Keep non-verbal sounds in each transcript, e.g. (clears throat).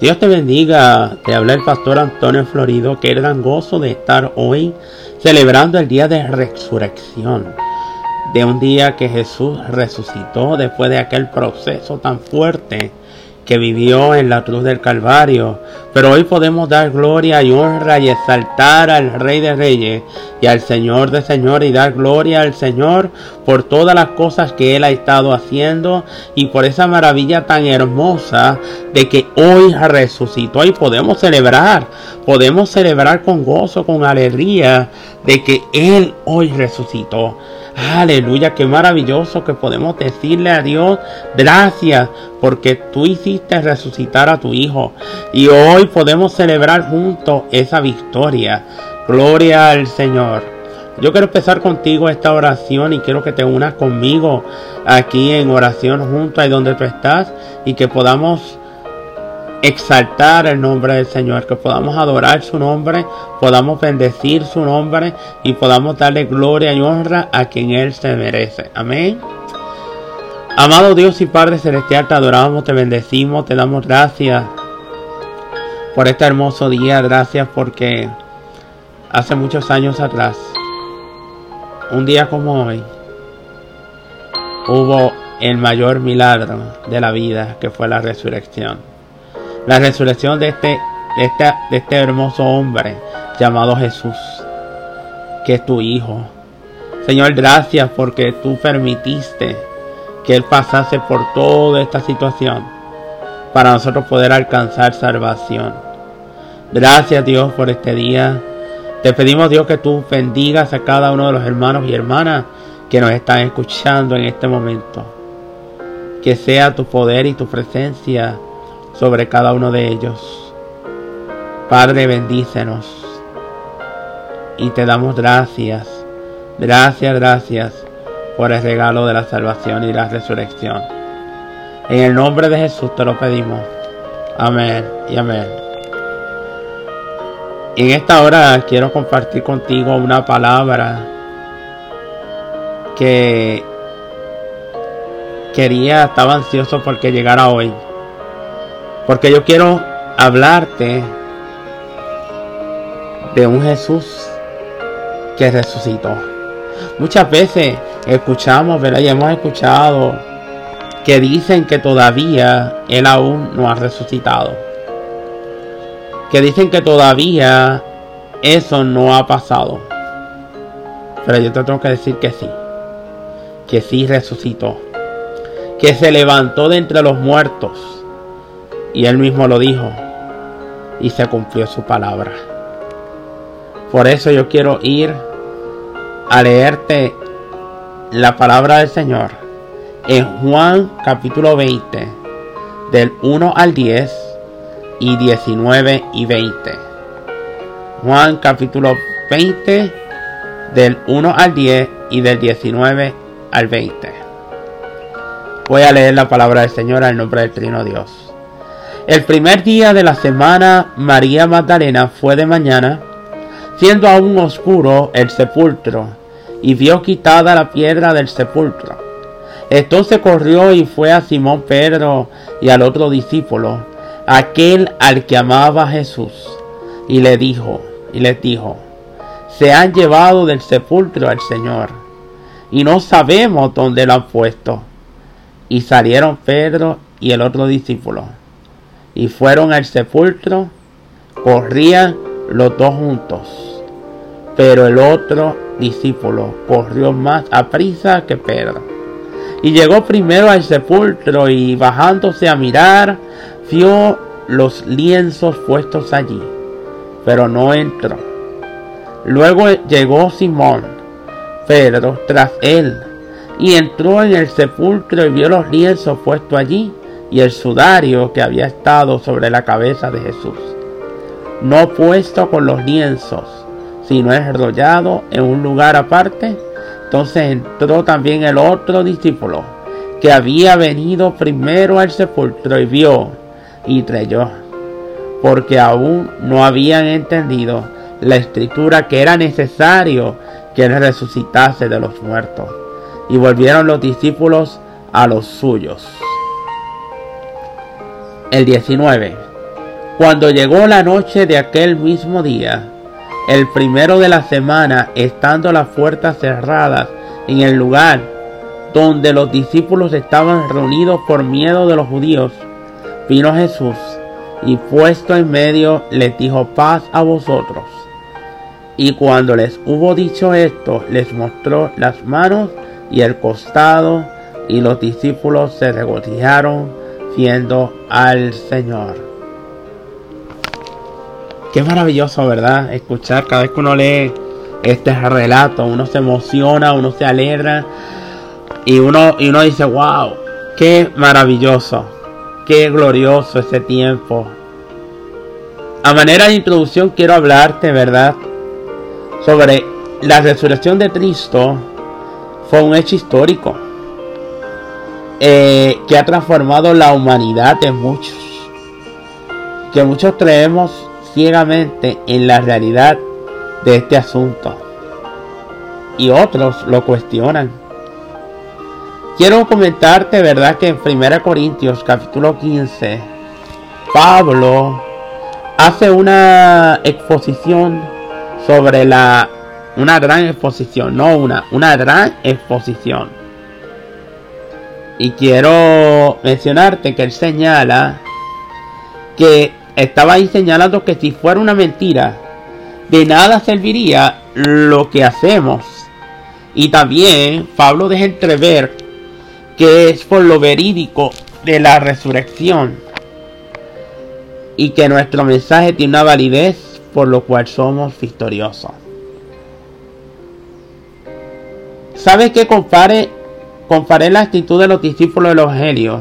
Dios te bendiga. Te habla el pastor Antonio Florido. Qué gran gozo de estar hoy celebrando el día de resurrección. De un día que Jesús resucitó después de aquel proceso tan fuerte que vivió en la cruz del Calvario. Pero hoy podemos dar gloria y honra y exaltar al Rey de Reyes y al Señor de Señores y dar gloria al Señor por todas las cosas que Él ha estado haciendo y por esa maravilla tan hermosa de que hoy resucitó y podemos celebrar, podemos celebrar con gozo, con alegría de que Él hoy resucitó. Aleluya, qué maravilloso que podemos decirle a Dios gracias porque tú hiciste resucitar a tu Hijo. Y hoy podemos celebrar juntos esa victoria. Gloria al Señor. Yo quiero empezar contigo esta oración y quiero que te unas conmigo aquí en oración junto ahí donde tú estás y que podamos exaltar el nombre del Señor, que podamos adorar su nombre, podamos bendecir su nombre y podamos darle gloria y honra a quien Él se merece. Amén. Amado Dios y Padre Celestial, te adoramos, te bendecimos, te damos gracias por este hermoso día, gracias porque hace muchos años atrás, un día como hoy, hubo el mayor milagro de la vida, que fue la resurrección la resurrección de este, de este, de este hermoso hombre llamado Jesús, que es tu Hijo. Señor, gracias porque tú permitiste que Él pasase por toda esta situación para nosotros poder alcanzar salvación. Gracias Dios por este día. Te pedimos Dios que tú bendigas a cada uno de los hermanos y hermanas que nos están escuchando en este momento. Que sea tu poder y tu presencia sobre cada uno de ellos. Padre, bendícenos. Y te damos gracias, gracias, gracias por el regalo de la salvación y la resurrección. En el nombre de Jesús te lo pedimos. Amén y amén. En esta hora quiero compartir contigo una palabra que quería, estaba ansioso porque llegara hoy. Porque yo quiero hablarte de un Jesús que resucitó. Muchas veces escuchamos, ¿verdad? Y hemos escuchado que dicen que todavía Él aún no ha resucitado. Que dicen que todavía eso no ha pasado. Pero yo te tengo que decir que sí. Que sí resucitó. Que se levantó de entre los muertos y él mismo lo dijo y se cumplió su palabra. Por eso yo quiero ir a leerte la palabra del Señor en Juan capítulo 20 del 1 al 10 y 19 y 20. Juan capítulo 20 del 1 al 10 y del 19 al 20. Voy a leer la palabra del Señor al nombre del Trino Dios. El primer día de la semana, María Magdalena fue de mañana, siendo aún oscuro el sepulcro, y vio quitada la piedra del sepulcro. Entonces corrió y fue a Simón Pedro y al otro discípulo, aquel al que amaba Jesús, y le dijo, y les dijo, se han llevado del sepulcro al Señor, y no sabemos dónde lo han puesto. Y salieron Pedro y el otro discípulo y fueron al sepulcro, corrían los dos juntos. Pero el otro discípulo corrió más a prisa que Pedro. Y llegó primero al sepulcro y bajándose a mirar, vio los lienzos puestos allí, pero no entró. Luego llegó Simón, Pedro, tras él, y entró en el sepulcro y vio los lienzos puestos allí, y el sudario que había estado sobre la cabeza de Jesús, no puesto con los lienzos, sino enrollado en un lugar aparte. Entonces entró también el otro discípulo, que había venido primero al sepulcro y vio y creyó, porque aún no habían entendido la escritura que era necesario que él resucitase de los muertos. Y volvieron los discípulos a los suyos. El 19. Cuando llegó la noche de aquel mismo día, el primero de la semana, estando las puertas cerradas en el lugar donde los discípulos estaban reunidos por miedo de los judíos, vino Jesús y puesto en medio les dijo paz a vosotros. Y cuando les hubo dicho esto, les mostró las manos y el costado, y los discípulos se regocijaron al Señor. Qué maravilloso, ¿verdad? Escuchar cada vez que uno lee este relato, uno se emociona, uno se alegra y uno, y uno dice, wow, qué maravilloso, qué glorioso ese tiempo. A manera de introducción quiero hablarte, ¿verdad? sobre la resurrección de Cristo fue un hecho histórico eh, que ha transformado la humanidad de muchos. Que muchos creemos ciegamente en la realidad de este asunto. Y otros lo cuestionan. Quiero comentarte, ¿verdad? Que en 1 Corintios capítulo 15, Pablo hace una exposición sobre la una gran exposición, no una, una gran exposición. Y quiero mencionarte que él señala que estaba ahí señalando que si fuera una mentira, de nada serviría lo que hacemos. Y también Pablo deja entrever que es por lo verídico de la resurrección y que nuestro mensaje tiene una validez por lo cual somos victoriosos. ¿Sabes qué compare, compare la actitud de los discípulos de los Helios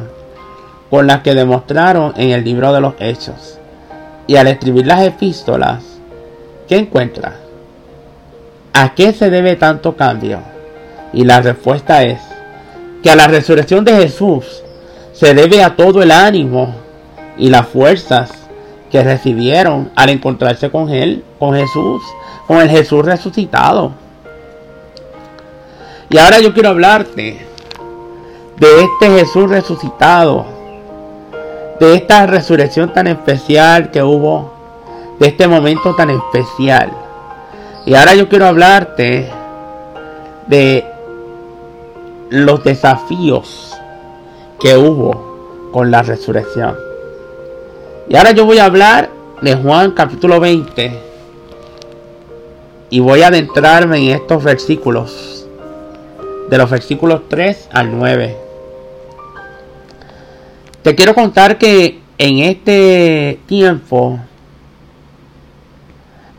con la que demostraron en el libro de los Hechos? Y al escribir las epístolas, ¿qué encuentra? ¿A qué se debe tanto cambio? Y la respuesta es que a la resurrección de Jesús se debe a todo el ánimo y las fuerzas que recibieron al encontrarse con él, con Jesús, con el Jesús resucitado. Y ahora yo quiero hablarte de este Jesús resucitado, de esta resurrección tan especial que hubo, de este momento tan especial. Y ahora yo quiero hablarte de los desafíos que hubo con la resurrección. Y ahora yo voy a hablar de Juan capítulo 20. Y voy a adentrarme en estos versículos. De los versículos 3 al 9. Te quiero contar que en este tiempo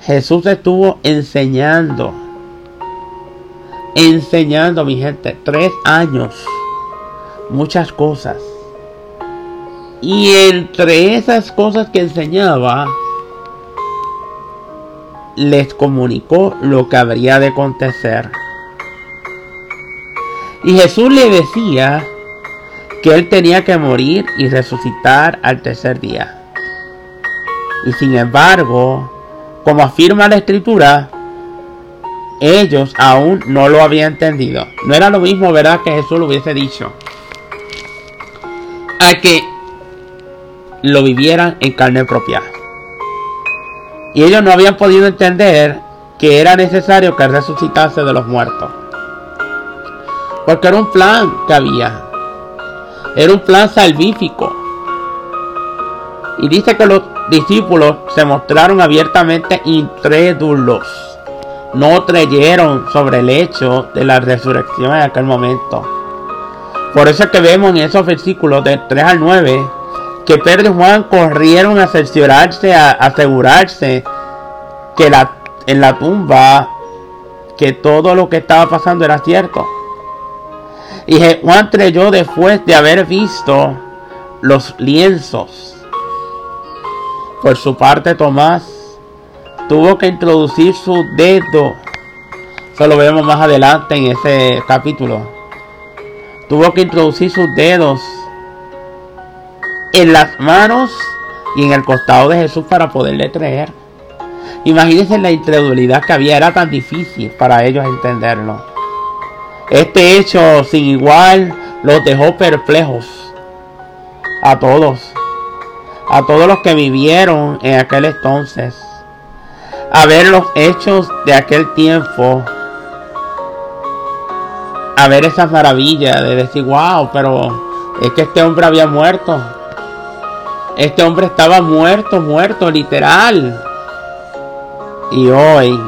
Jesús estuvo enseñando. Enseñando, mi gente, tres años. Muchas cosas. Y entre esas cosas que enseñaba, les comunicó lo que habría de acontecer. Y Jesús le decía que él tenía que morir y resucitar al tercer día. Y sin embargo, como afirma la escritura, ellos aún no lo habían entendido. No era lo mismo, ¿verdad? Que Jesús lo hubiese dicho. A que lo vivieran en carne propia. Y ellos no habían podido entender que era necesario que resucitase de los muertos. Porque era un plan que había. Era un plan salvífico. Y dice que los discípulos se mostraron abiertamente incrédulos. No creyeron sobre el hecho de la resurrección en aquel momento. Por eso es que vemos en esos versículos de 3 al 9 que Pedro y Juan corrieron a cerciorarse, a asegurarse que la, en la tumba, que todo lo que estaba pasando era cierto. Y Juan creyó después de haber visto los lienzos. Por su parte, Tomás tuvo que introducir su dedo. Eso lo vemos más adelante en ese capítulo. Tuvo que introducir sus dedos en las manos y en el costado de Jesús para poderle creer. Imagínense la incredulidad que había, era tan difícil para ellos entenderlo. Este hecho sin igual los dejó perplejos a todos. a todos los que vivieron en aquel entonces, a ver los hechos de aquel tiempo, a ver esas maravillas de decir, wow, pero es que este hombre había muerto. Este hombre estaba muerto, muerto, literal. Y hoy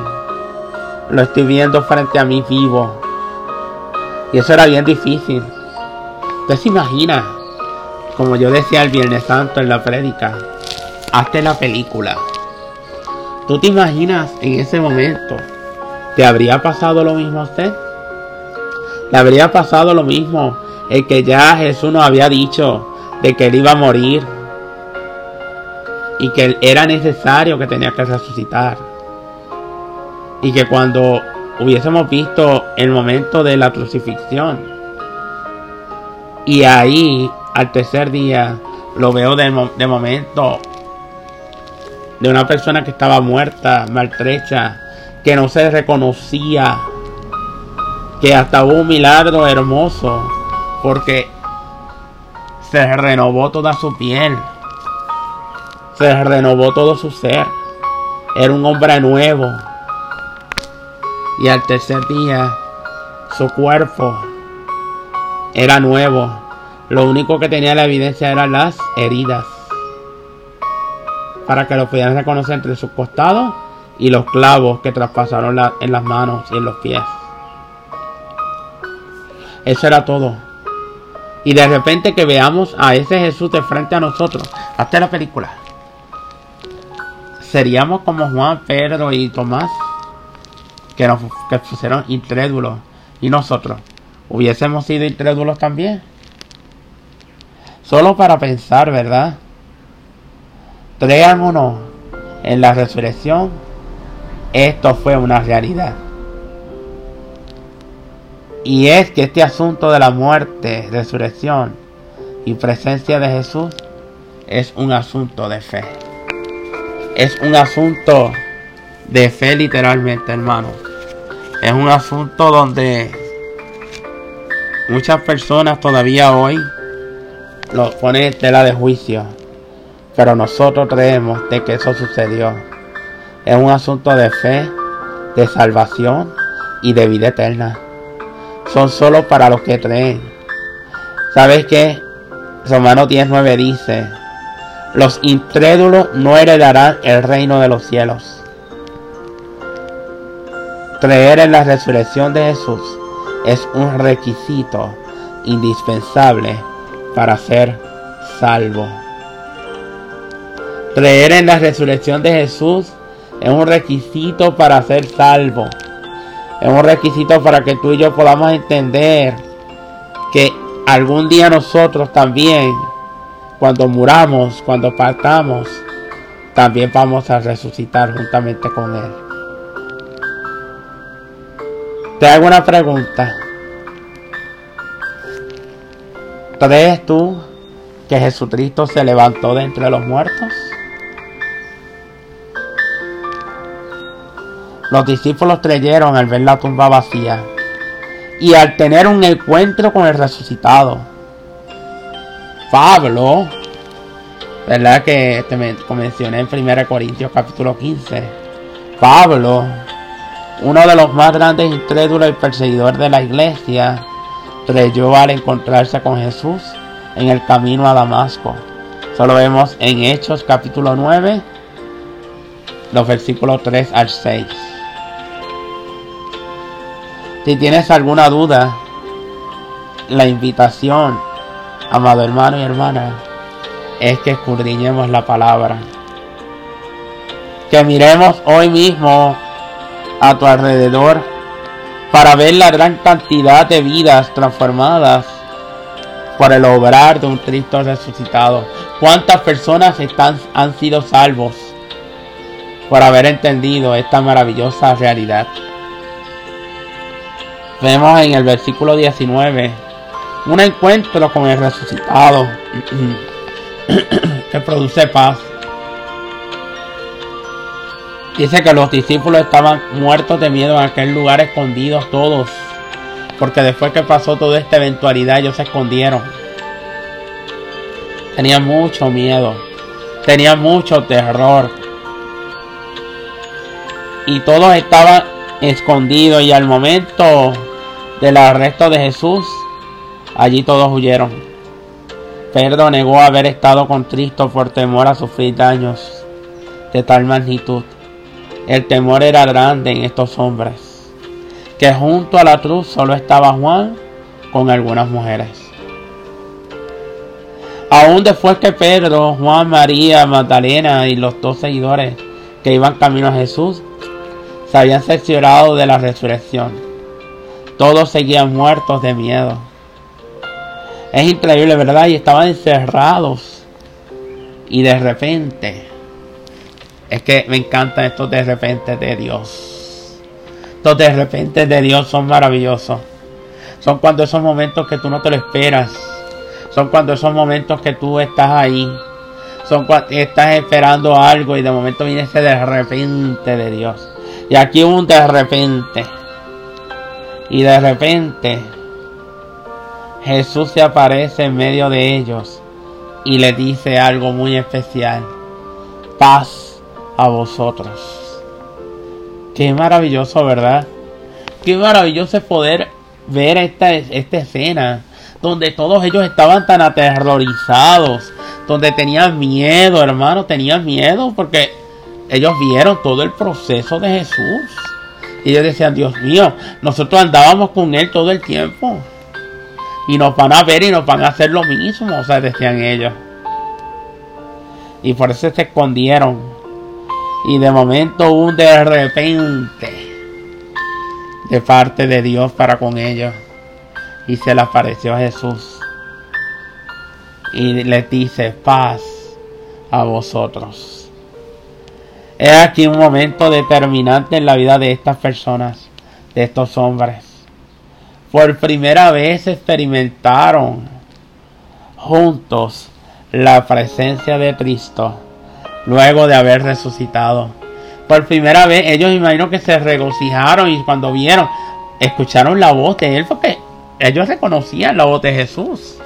lo estoy viendo frente a mí vivo. Y eso era bien difícil. Usted se imagina, como yo decía el Viernes Santo en la prédica, hazte la película. ¿Tú te imaginas en ese momento? ¿Te habría pasado lo mismo a usted? ¿Le habría pasado lo mismo el que ya Jesús nos había dicho de que él iba a morir y que era necesario que tenía que resucitar? Y que cuando hubiésemos visto el momento de la crucifixión. Y ahí al tercer día lo veo de, momento de una persona que estaba muerta, maltrecha, que no se reconocía, que hasta hubo un milagro hermoso, porque se renovó toda su piel, se renovó todo su ser, era un hombre nuevo, y al tercer día su cuerpo era nuevo, lo único que tenía la evidencia eran las heridas para que lo pudieran reconocer entre sus costados y los clavos que traspasaron en las manos y en los pies. Eso era todo. Y de repente que veamos a ese Jesús de frente a nosotros, hasta la película. Seríamos como Juan, Pedro y Tomás, que nos que pusieron incrédulos. Y nosotros, hubiésemos sido incrédulos también. Solo para pensar, ¿verdad? Crean en la resurrección, esto fue una realidad. Y es que este asunto de la muerte, resurrección y presencia de Jesús es un asunto de fe. Es un asunto de fe literalmente, hermano. Es un asunto donde muchas personas todavía hoy lo ponen en tela de juicio. Pero nosotros creemos de que eso sucedió. Es un asunto de fe, de salvación y de vida eterna. Son solo para los que creen. ¿Sabes qué? Romano 19 dice, los incrédulos no heredarán el reino de los cielos. Creer en la resurrección de Jesús es un requisito indispensable para ser salvo. Creer en la resurrección de Jesús es un requisito para ser salvo. Es un requisito para que tú y yo podamos entender que algún día nosotros también, cuando muramos, cuando partamos, también vamos a resucitar juntamente con Él. Te hago una pregunta. ¿Crees tú que Jesucristo se levantó de entre los muertos? Los discípulos creyeron al ver la tumba vacía y al tener un encuentro con el resucitado. Pablo, ¿verdad? Que te mencioné en 1 Corintios capítulo 15. Pablo, uno de los más grandes incrédulos y perseguidores de la iglesia, creyó al encontrarse con Jesús en el camino a Damasco. Solo vemos en Hechos capítulo 9, los versículos 3 al 6. Si tienes alguna duda, la invitación, amado hermano y hermana, es que escudriñemos la palabra. Que miremos hoy mismo a tu alrededor para ver la gran cantidad de vidas transformadas por el obrar de un Cristo resucitado. ¿Cuántas personas están, han sido salvos por haber entendido esta maravillosa realidad? Vemos en el versículo 19 un encuentro con el resucitado que produce paz. Dice que los discípulos estaban muertos de miedo en aquel lugar escondidos todos. Porque después que pasó toda esta eventualidad ellos se escondieron. Tenían mucho miedo. Tenía mucho terror. Y todos estaban escondidos y al momento del arresto de Jesús, allí todos huyeron. Pedro negó haber estado con Cristo por temor a sufrir daños de tal magnitud. El temor era grande en estos hombres, que junto a la cruz solo estaba Juan con algunas mujeres. Aún después que Pedro, Juan, María, Magdalena y los dos seguidores que iban camino a Jesús se habían cerciorado de la resurrección, todos seguían muertos de miedo. Es increíble, ¿verdad? Y estaban encerrados. Y de repente, es que me encantan estos de repente de Dios. Estos de repente de Dios son maravillosos. Son cuando esos momentos que tú no te lo esperas. Son cuando esos momentos que tú estás ahí. Son cuando estás esperando algo y de momento viene ese de repente de Dios. Y aquí un de repente. Y de repente Jesús se aparece en medio de ellos y le dice algo muy especial. Paz a vosotros. Qué maravilloso, ¿verdad? Qué maravilloso es poder ver esta, esta escena donde todos ellos estaban tan aterrorizados, donde tenían miedo, hermano, tenían miedo porque ellos vieron todo el proceso de Jesús. Y ellos decían, Dios mío, nosotros andábamos con Él todo el tiempo. Y nos van a ver y nos van a hacer lo mismo, o sea, decían ellos. Y por eso se escondieron. Y de momento un de repente de parte de Dios para con ellos. Y se le apareció a Jesús. Y les dice, paz a vosotros. Es aquí un momento determinante en la vida de estas personas, de estos hombres. Por primera vez experimentaron juntos la presencia de Cristo luego de haber resucitado. Por primera vez ellos imagino que se regocijaron y cuando vieron, escucharon la voz de él porque ellos reconocían la voz de Jesús.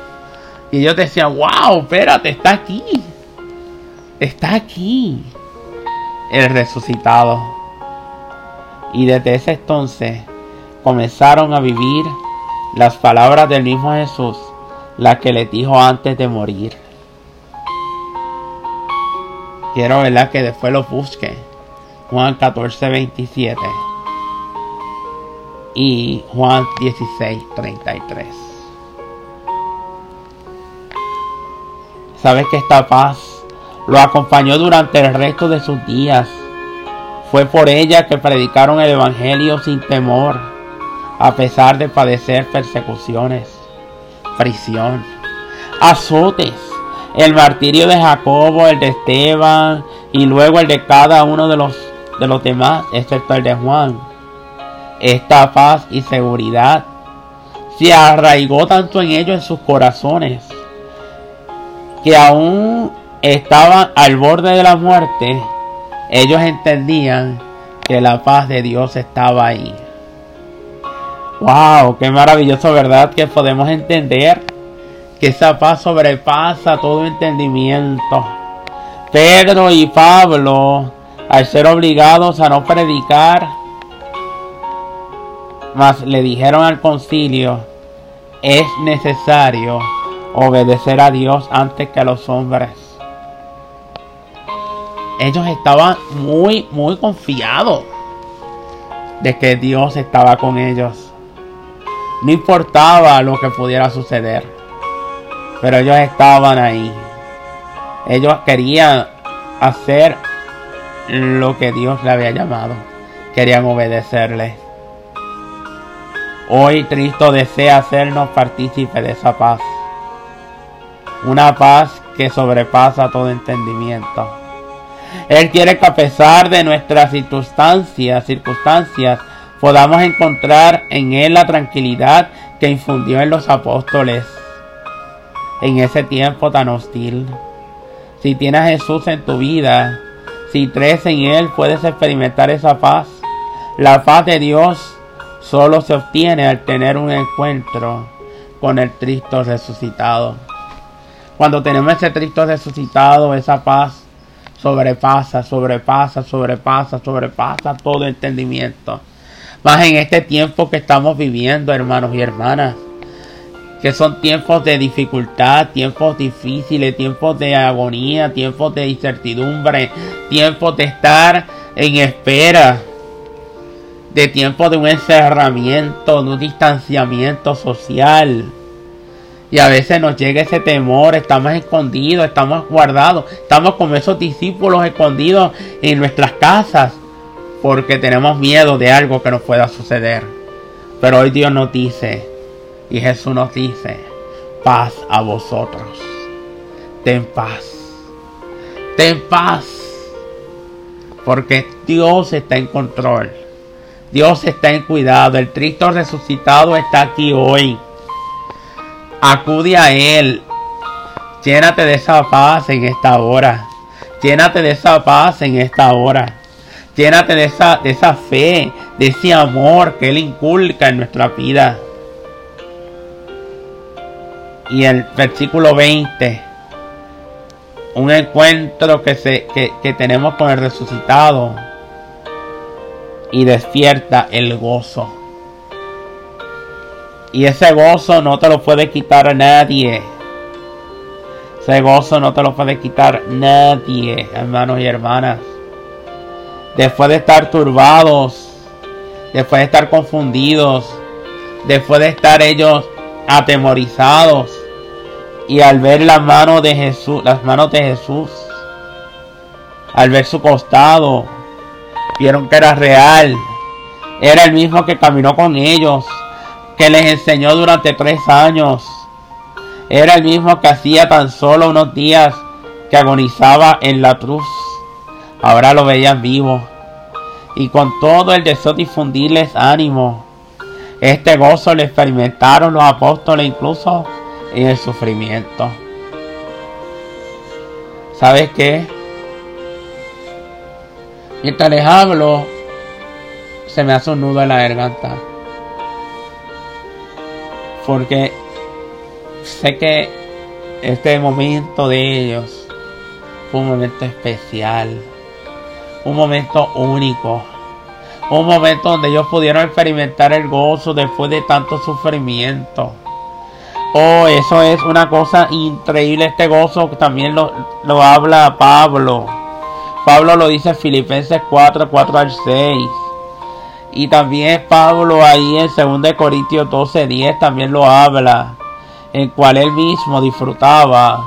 Y ellos decían, wow, espérate, está aquí. Está aquí. El resucitado. Y desde ese entonces comenzaron a vivir las palabras del mismo Jesús, las que les dijo antes de morir. Quiero verla que después lo busque. Juan 14, 27 y Juan 16, 33. Sabes que esta paz lo acompañó durante el resto de sus días. Fue por ella que predicaron el Evangelio sin temor, a pesar de padecer persecuciones, prisión, azotes, el martirio de Jacobo, el de Esteban y luego el de cada uno de los, de los demás, excepto el de Juan esta paz y seguridad se arraigó tanto en ellos, en sus corazones, que aún estaban al borde de la muerte, ellos entendían que la paz de Dios estaba ahí. ¡Wow! ¡Qué maravilloso, verdad! Que podemos entender que esa paz sobrepasa todo entendimiento. Pedro y Pablo, al ser obligados a no predicar, mas le dijeron al concilio, es necesario obedecer a Dios antes que a los hombres. Ellos estaban muy, muy confiados de que Dios estaba con ellos. No importaba lo que pudiera suceder, pero ellos estaban ahí. Ellos querían hacer lo que Dios le había llamado. Querían obedecerle. Hoy Cristo desea hacernos partícipes de esa paz. Una paz que sobrepasa todo entendimiento. Él quiere que a pesar de nuestras circunstancias, circunstancias, podamos encontrar en Él la tranquilidad que infundió en los apóstoles en ese tiempo tan hostil. Si tienes a Jesús en tu vida, si crees en Él, puedes experimentar esa paz. La paz de Dios solo se obtiene al tener un encuentro con el Cristo resucitado. Cuando tenemos ese Cristo resucitado, esa paz sobrepasa, sobrepasa, sobrepasa, sobrepasa todo entendimiento. Más en este tiempo que estamos viviendo, hermanos y hermanas, que son tiempos de dificultad, tiempos difíciles, tiempos de agonía, tiempos de incertidumbre, tiempos de estar en espera, de tiempos de un encerramiento, de un distanciamiento social. Y a veces nos llega ese temor, estamos escondidos, estamos guardados, estamos como esos discípulos escondidos en nuestras casas porque tenemos miedo de algo que nos pueda suceder. Pero hoy Dios nos dice, y Jesús nos dice, paz a vosotros. Ten paz. Ten paz. Porque Dios está en control. Dios está en cuidado. El Cristo resucitado está aquí hoy. Acude a Él. Llénate de esa paz en esta hora. Llénate de esa paz en esta hora. Llénate de esa, de esa fe, de ese amor que Él inculca en nuestra vida. Y el versículo 20. Un encuentro que, se, que, que tenemos con el resucitado. Y despierta el gozo. Y ese gozo no te lo puede quitar a nadie. Ese gozo no te lo puede quitar nadie, hermanos y hermanas. Después de estar turbados, después de estar confundidos, después de estar ellos atemorizados y al ver las manos de Jesús, las manos de Jesús, al ver su costado, vieron que era real, era el mismo que caminó con ellos, que les enseñó durante tres años. Era el mismo que hacía tan solo unos días que agonizaba en la cruz. Ahora lo veían vivo. Y con todo el deseo de difundirles ánimo. Este gozo lo experimentaron los apóstoles incluso en el sufrimiento. ¿Sabes qué? Mientras les hablo, se me hace un nudo en la garganta porque sé que este momento de ellos fue un momento especial, un momento único, un momento donde ellos pudieron experimentar el gozo después de tanto sufrimiento. Oh, eso es una cosa increíble, este gozo también lo, lo habla Pablo. Pablo lo dice en Filipenses 4, 4 al 6. Y también Pablo ahí en 2 Corintios 12, 10 también lo habla, en cual él mismo disfrutaba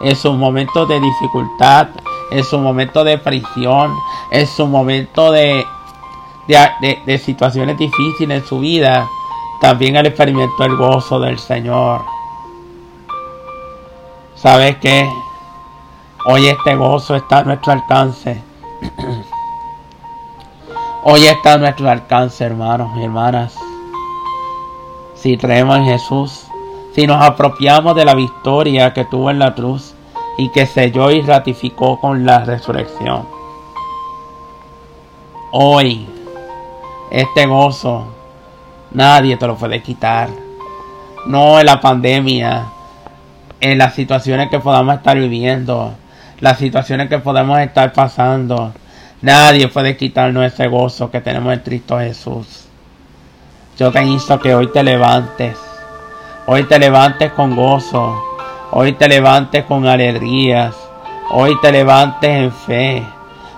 en sus momentos de dificultad, en su momento de prisión, en su momento de, de, situaciones difíciles en su vida, también él experimentó el gozo del Señor. ¿Sabes qué? Hoy este gozo está a nuestro alcance. (clears throat) Hoy está a nuestro alcance, hermanos y hermanas. Si creemos en Jesús, si nos apropiamos de la victoria que tuvo en la cruz y que selló y ratificó con la resurrección. Hoy, este gozo, nadie te lo puede quitar. No en la pandemia, en las situaciones que podamos estar viviendo, las situaciones que podemos estar pasando Nadie puede quitarnos ese gozo que tenemos en Cristo Jesús. Yo te insto que hoy te levantes. Hoy te levantes con gozo. Hoy te levantes con alegrías. Hoy te levantes en fe.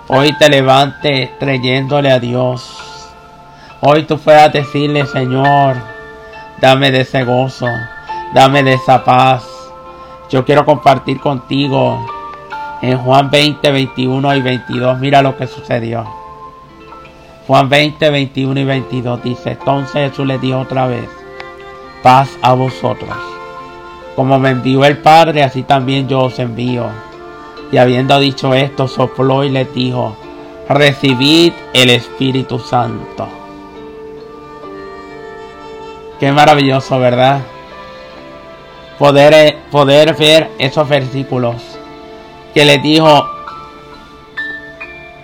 Hoy te levantes creyéndole a Dios. Hoy tú puedas decirle, Señor, dame de ese gozo. Dame de esa paz. Yo quiero compartir contigo en Juan 20, 21 y 22, mira lo que sucedió. Juan 20, 21 y 22 dice, entonces Jesús le dijo otra vez, paz a vosotros. Como me envió el Padre, así también yo os envío. Y habiendo dicho esto, sopló y le dijo, recibid el Espíritu Santo. Qué maravilloso, ¿verdad? Poder, eh, poder ver esos versículos que les dijo,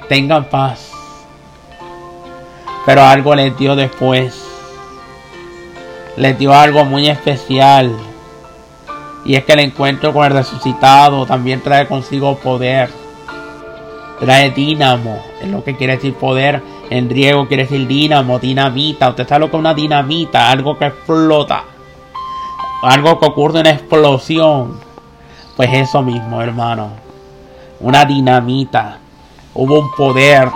tengan paz. Pero algo les dio después. Les dio algo muy especial. Y es que el encuentro con el resucitado también trae consigo poder. trae dínamo, es lo que quiere decir poder. En griego quiere decir dínamo, dinamita. Usted sabe lo que es una dinamita, algo que explota, algo que ocurre en explosión. Pues eso mismo, hermano. Una dinamita. Hubo un poder.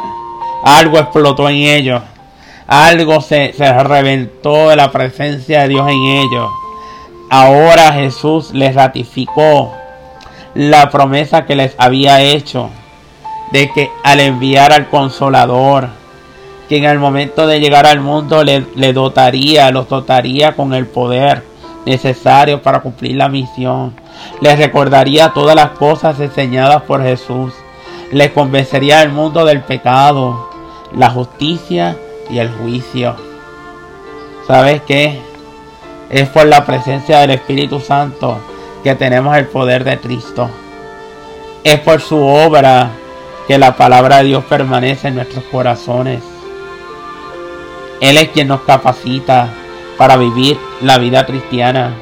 Algo explotó en ellos. Algo se, se reventó de la presencia de Dios en ellos. Ahora Jesús les ratificó la promesa que les había hecho de que al enviar al consolador, que en el momento de llegar al mundo le, dotaría, los dotaría con el poder necesario para cumplir la misión. Les recordaría todas las cosas enseñadas por Jesús. Les convencería al mundo del pecado, la justicia y el juicio. ¿Sabes qué? Es por la presencia del Espíritu Santo que tenemos el poder de Cristo. Es por su obra que la palabra de Dios permanece en nuestros corazones. Él es quien nos capacita para vivir la vida cristiana.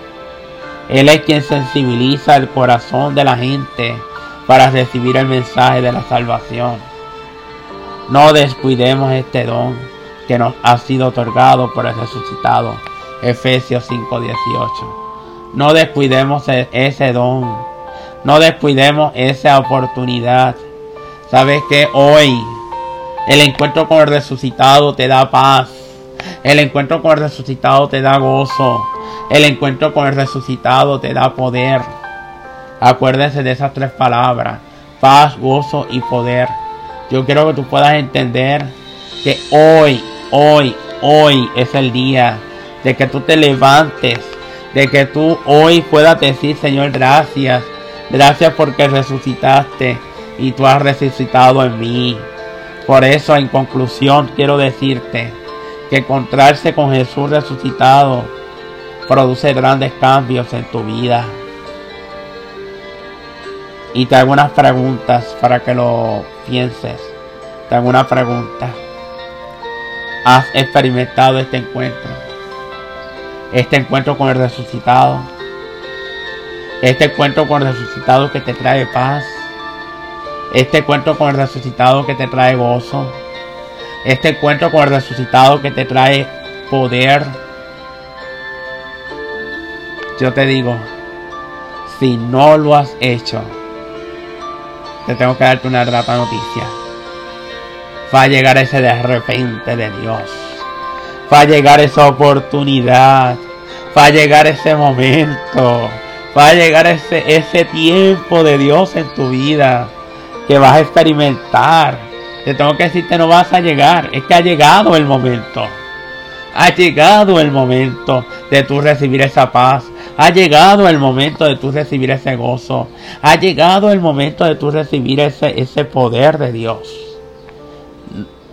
Él es quien sensibiliza el corazón de la gente para recibir el mensaje de la salvación. No descuidemos este don que nos ha sido otorgado por el resucitado. Efesios 5:18. No descuidemos e-, ese don. No descuidemos esa oportunidad. Sabes que hoy el encuentro con el resucitado te da paz. El encuentro con el resucitado te da gozo. El encuentro con el resucitado te da poder. Acuérdense de esas tres palabras. Paz, gozo y poder. Yo quiero que tú puedas entender que hoy, hoy, hoy es el día de que tú te levantes de que tú hoy puedas decir, Señor, gracias. Gracias porque resucitaste y tú has resucitado en mí. Por eso, en conclusión, quiero decirte que encontrarse con Jesús resucitado produce grandes cambios en tu vida. Y te hago unas preguntas para que lo pienses. Te hago una pregunta. ¿Has experimentado este encuentro? este encuentro con el resucitado, este encuentro con el resucitado que te trae paz, este encuentro con el resucitado que te trae gozo, este encuentro con el resucitado que te trae poder. Yo te digo, si no lo has hecho, te tengo que darte una grata noticia. Va a llegar ese de repente de Dios va a llegar esa oportunidad, va a llegar ese momento, va a llegar ese, ese tiempo de Dios en tu vida que vas a experimentar. Te tengo que decirte, no vas a llegar, es que ha llegado el momento. Ha llegado el momento de tú recibir esa paz. Ha llegado el momento de tú recibir ese gozo. Ha llegado el momento de tú recibir ese, ese poder de Dios.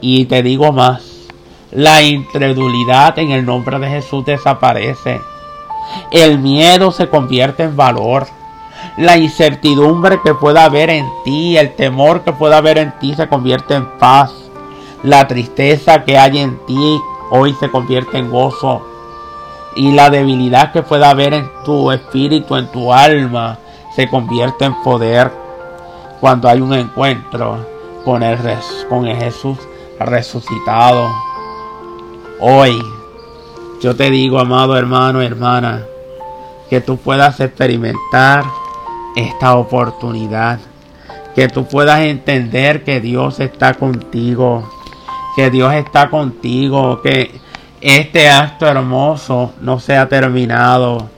Y te digo más la incredulidad en el nombre de Jesús desaparece. El miedo se convierte en valor. La incertidumbre que pueda haber en ti, el temor que pueda haber en ti se convierte en paz. La tristeza que hay en ti hoy se convierte en gozo. Y la debilidad que pueda haber en tu espíritu, en tu alma, se convierte en poder cuando hay un encuentro con el, con el Jesús resucitado. Hoy yo te digo, amado hermano, hermana, que tú puedas experimentar esta oportunidad. Que tú puedas entender que Dios está contigo. Que Dios está contigo. Que este acto hermoso no se ha terminado.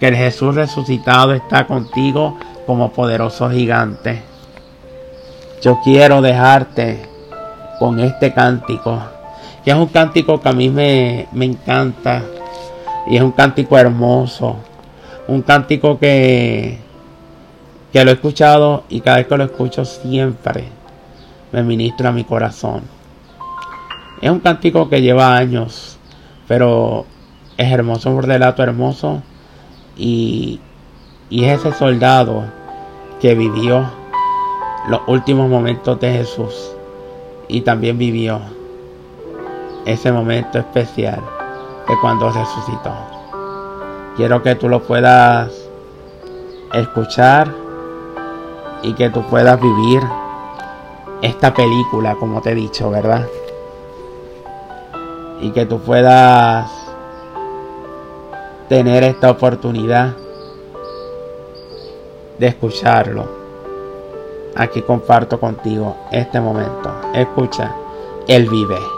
Que el Jesús resucitado está contigo como poderoso gigante. Yo quiero dejarte con este cántico es un cántico que a mí me, encanta y es un cántico hermoso, un cántico que, que lo he escuchado y cada vez que lo escucho siempre me ministra mi corazón. Es un cántico que lleva años, pero es hermoso, un relato hermoso y, y es ese soldado que vivió los últimos momentos de Jesús y también vivió ese momento especial de cuando resucitó. Quiero que tú lo puedas escuchar y que tú puedas vivir esta película, como te he dicho, ¿verdad? Y que tú puedas tener esta oportunidad de escucharlo. Aquí comparto contigo este momento. Escucha, Él vive.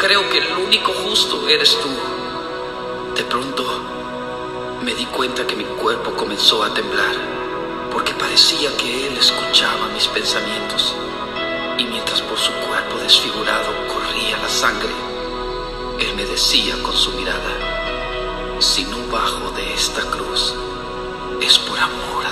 creo que el único justo eres tú. De pronto me di cuenta que mi cuerpo comenzó a temblar porque parecía que Él escuchaba mis pensamientos y mientras por su cuerpo desfigurado corría la sangre, Él me decía con su mirada, si no bajo de esta cruz, es por amor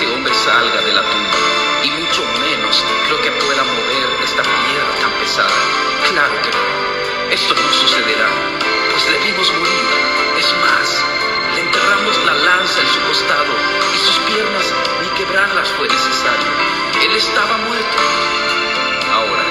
este hombre salga de la tumba, y mucho menos creo que pueda mover esta piedra tan pesada. Claro que esto no sucederá, pues le vimos morir. Es más, le enterramos la lanza en su costado y sus piernas ni quebrarlas fue necesario. Él estaba muerto. Ahora,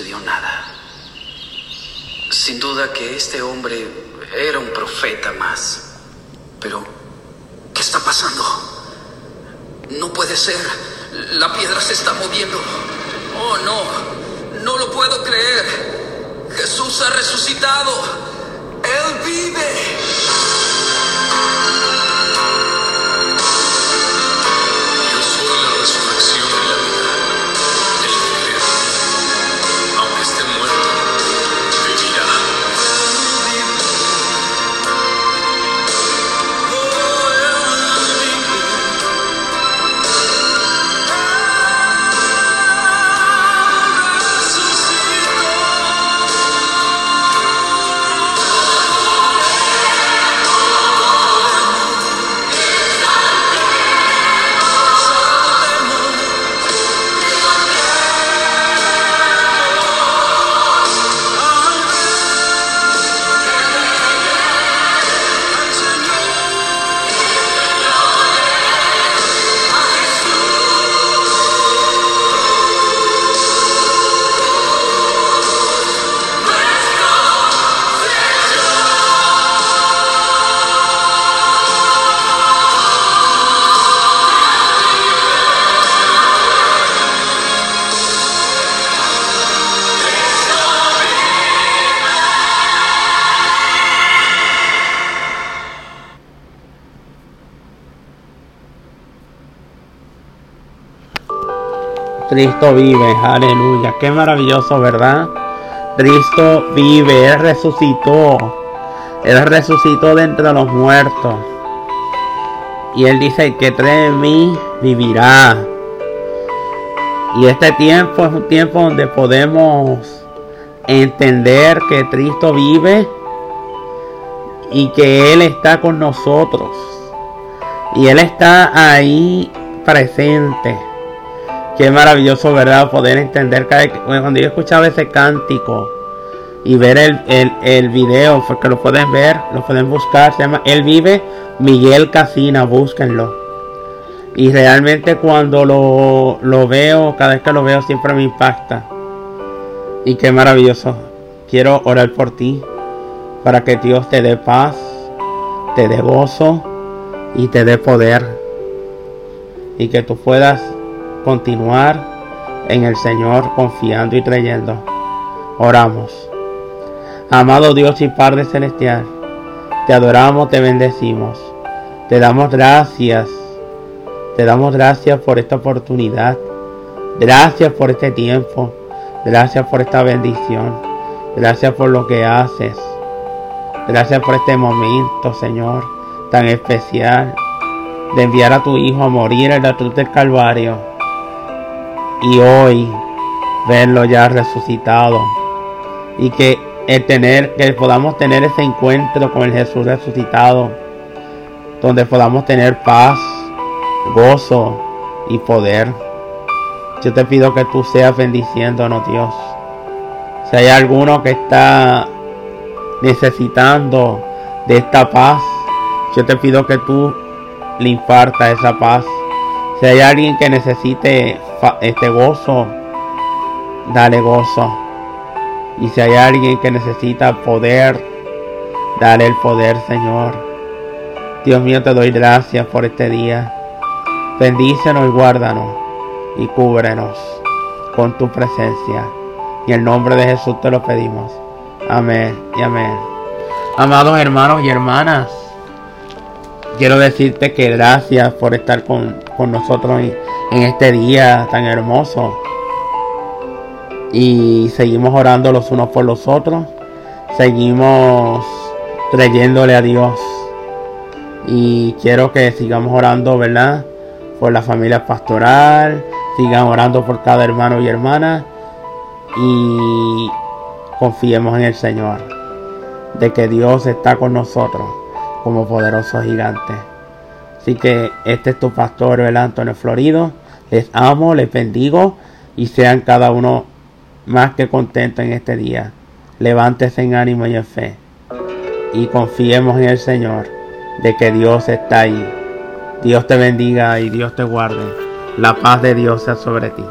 sucedió nada. Sin duda que este hombre era un profeta más. Pero, ¿qué está pasando? No puede ser. La piedra se está moviendo. Oh, no. No lo puedo creer. Jesús ha resucitado. Él vive. Cristo vive, aleluya. Qué maravilloso, ¿verdad? Cristo vive, Él resucitó. Él resucitó de entre los muertos. Y Él dice que cree en mí vivirá. Y este tiempo es un tiempo donde podemos entender que Cristo vive y que Él está con nosotros. Y Él está ahí presente. Qué maravilloso, ¿verdad? Poder entender cada cuando yo escuchaba ese cántico y ver el, el, el video, porque lo pueden ver, lo pueden buscar, se llama Él vive Miguel Casina, búsquenlo. Y realmente cuando lo, lo veo, cada vez que lo veo siempre me impacta. Y qué maravilloso. Quiero orar por ti para que Dios te dé paz, te dé gozo y te dé poder. Y que tú puedas continuar en el Señor confiando y creyendo. Oramos. Amado Dios y Padre Celestial, te adoramos, te bendecimos. Te damos gracias. Te damos gracias por esta oportunidad. Gracias por este tiempo. Gracias por esta bendición. Gracias por lo que haces. Gracias por este momento, Señor, tan especial de enviar a tu Hijo a morir en la cruz del Calvario y hoy verlo ya resucitado y que el tener que podamos tener ese encuentro con el Jesús resucitado donde podamos tener paz, gozo y poder. Yo te pido que tú seas bendiciéndonos, Dios. Si hay alguno que está necesitando de esta paz, yo te pido que tú le impartas esa paz. Si hay alguien que necesite este gozo, dale gozo. Y si hay alguien que necesita poder, dale el poder, Señor. Dios mío, te doy gracias por este día. Bendícenos y guárdanos y cúbrenos con tu presencia. Y en el nombre de Jesús te lo pedimos. Amén y amén. Amados hermanos y hermanas, quiero decirte que gracias por estar con, con nosotros en este día tan hermoso. Y seguimos orando los unos por los otros. Seguimos creyéndole a Dios. Y quiero que sigamos orando, ¿verdad? Por la familia pastoral. Sigan orando por cada hermano y hermana. Y confiemos en el Señor. De que Dios está con nosotros como poderoso gigante. Así que este es tu pastor, ¿verdad? Antonio Florido. Les amo, les bendigo y sean cada uno más que contentos en este día. Levántese en ánimo y en fe. Y confiemos en el Señor de que Dios está ahí. Dios te bendiga y Dios te guarde. La paz de Dios sea sobre ti.